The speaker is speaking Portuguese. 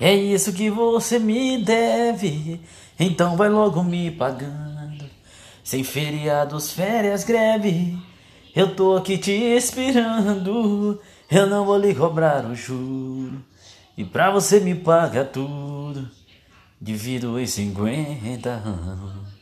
É isso que você me deve, então vai logo me pagando. Sem feriados, férias, greve, eu tô aqui te esperando. Eu não vou lhe cobrar o juro, e pra você me pagar tudo, divido em 50 anos.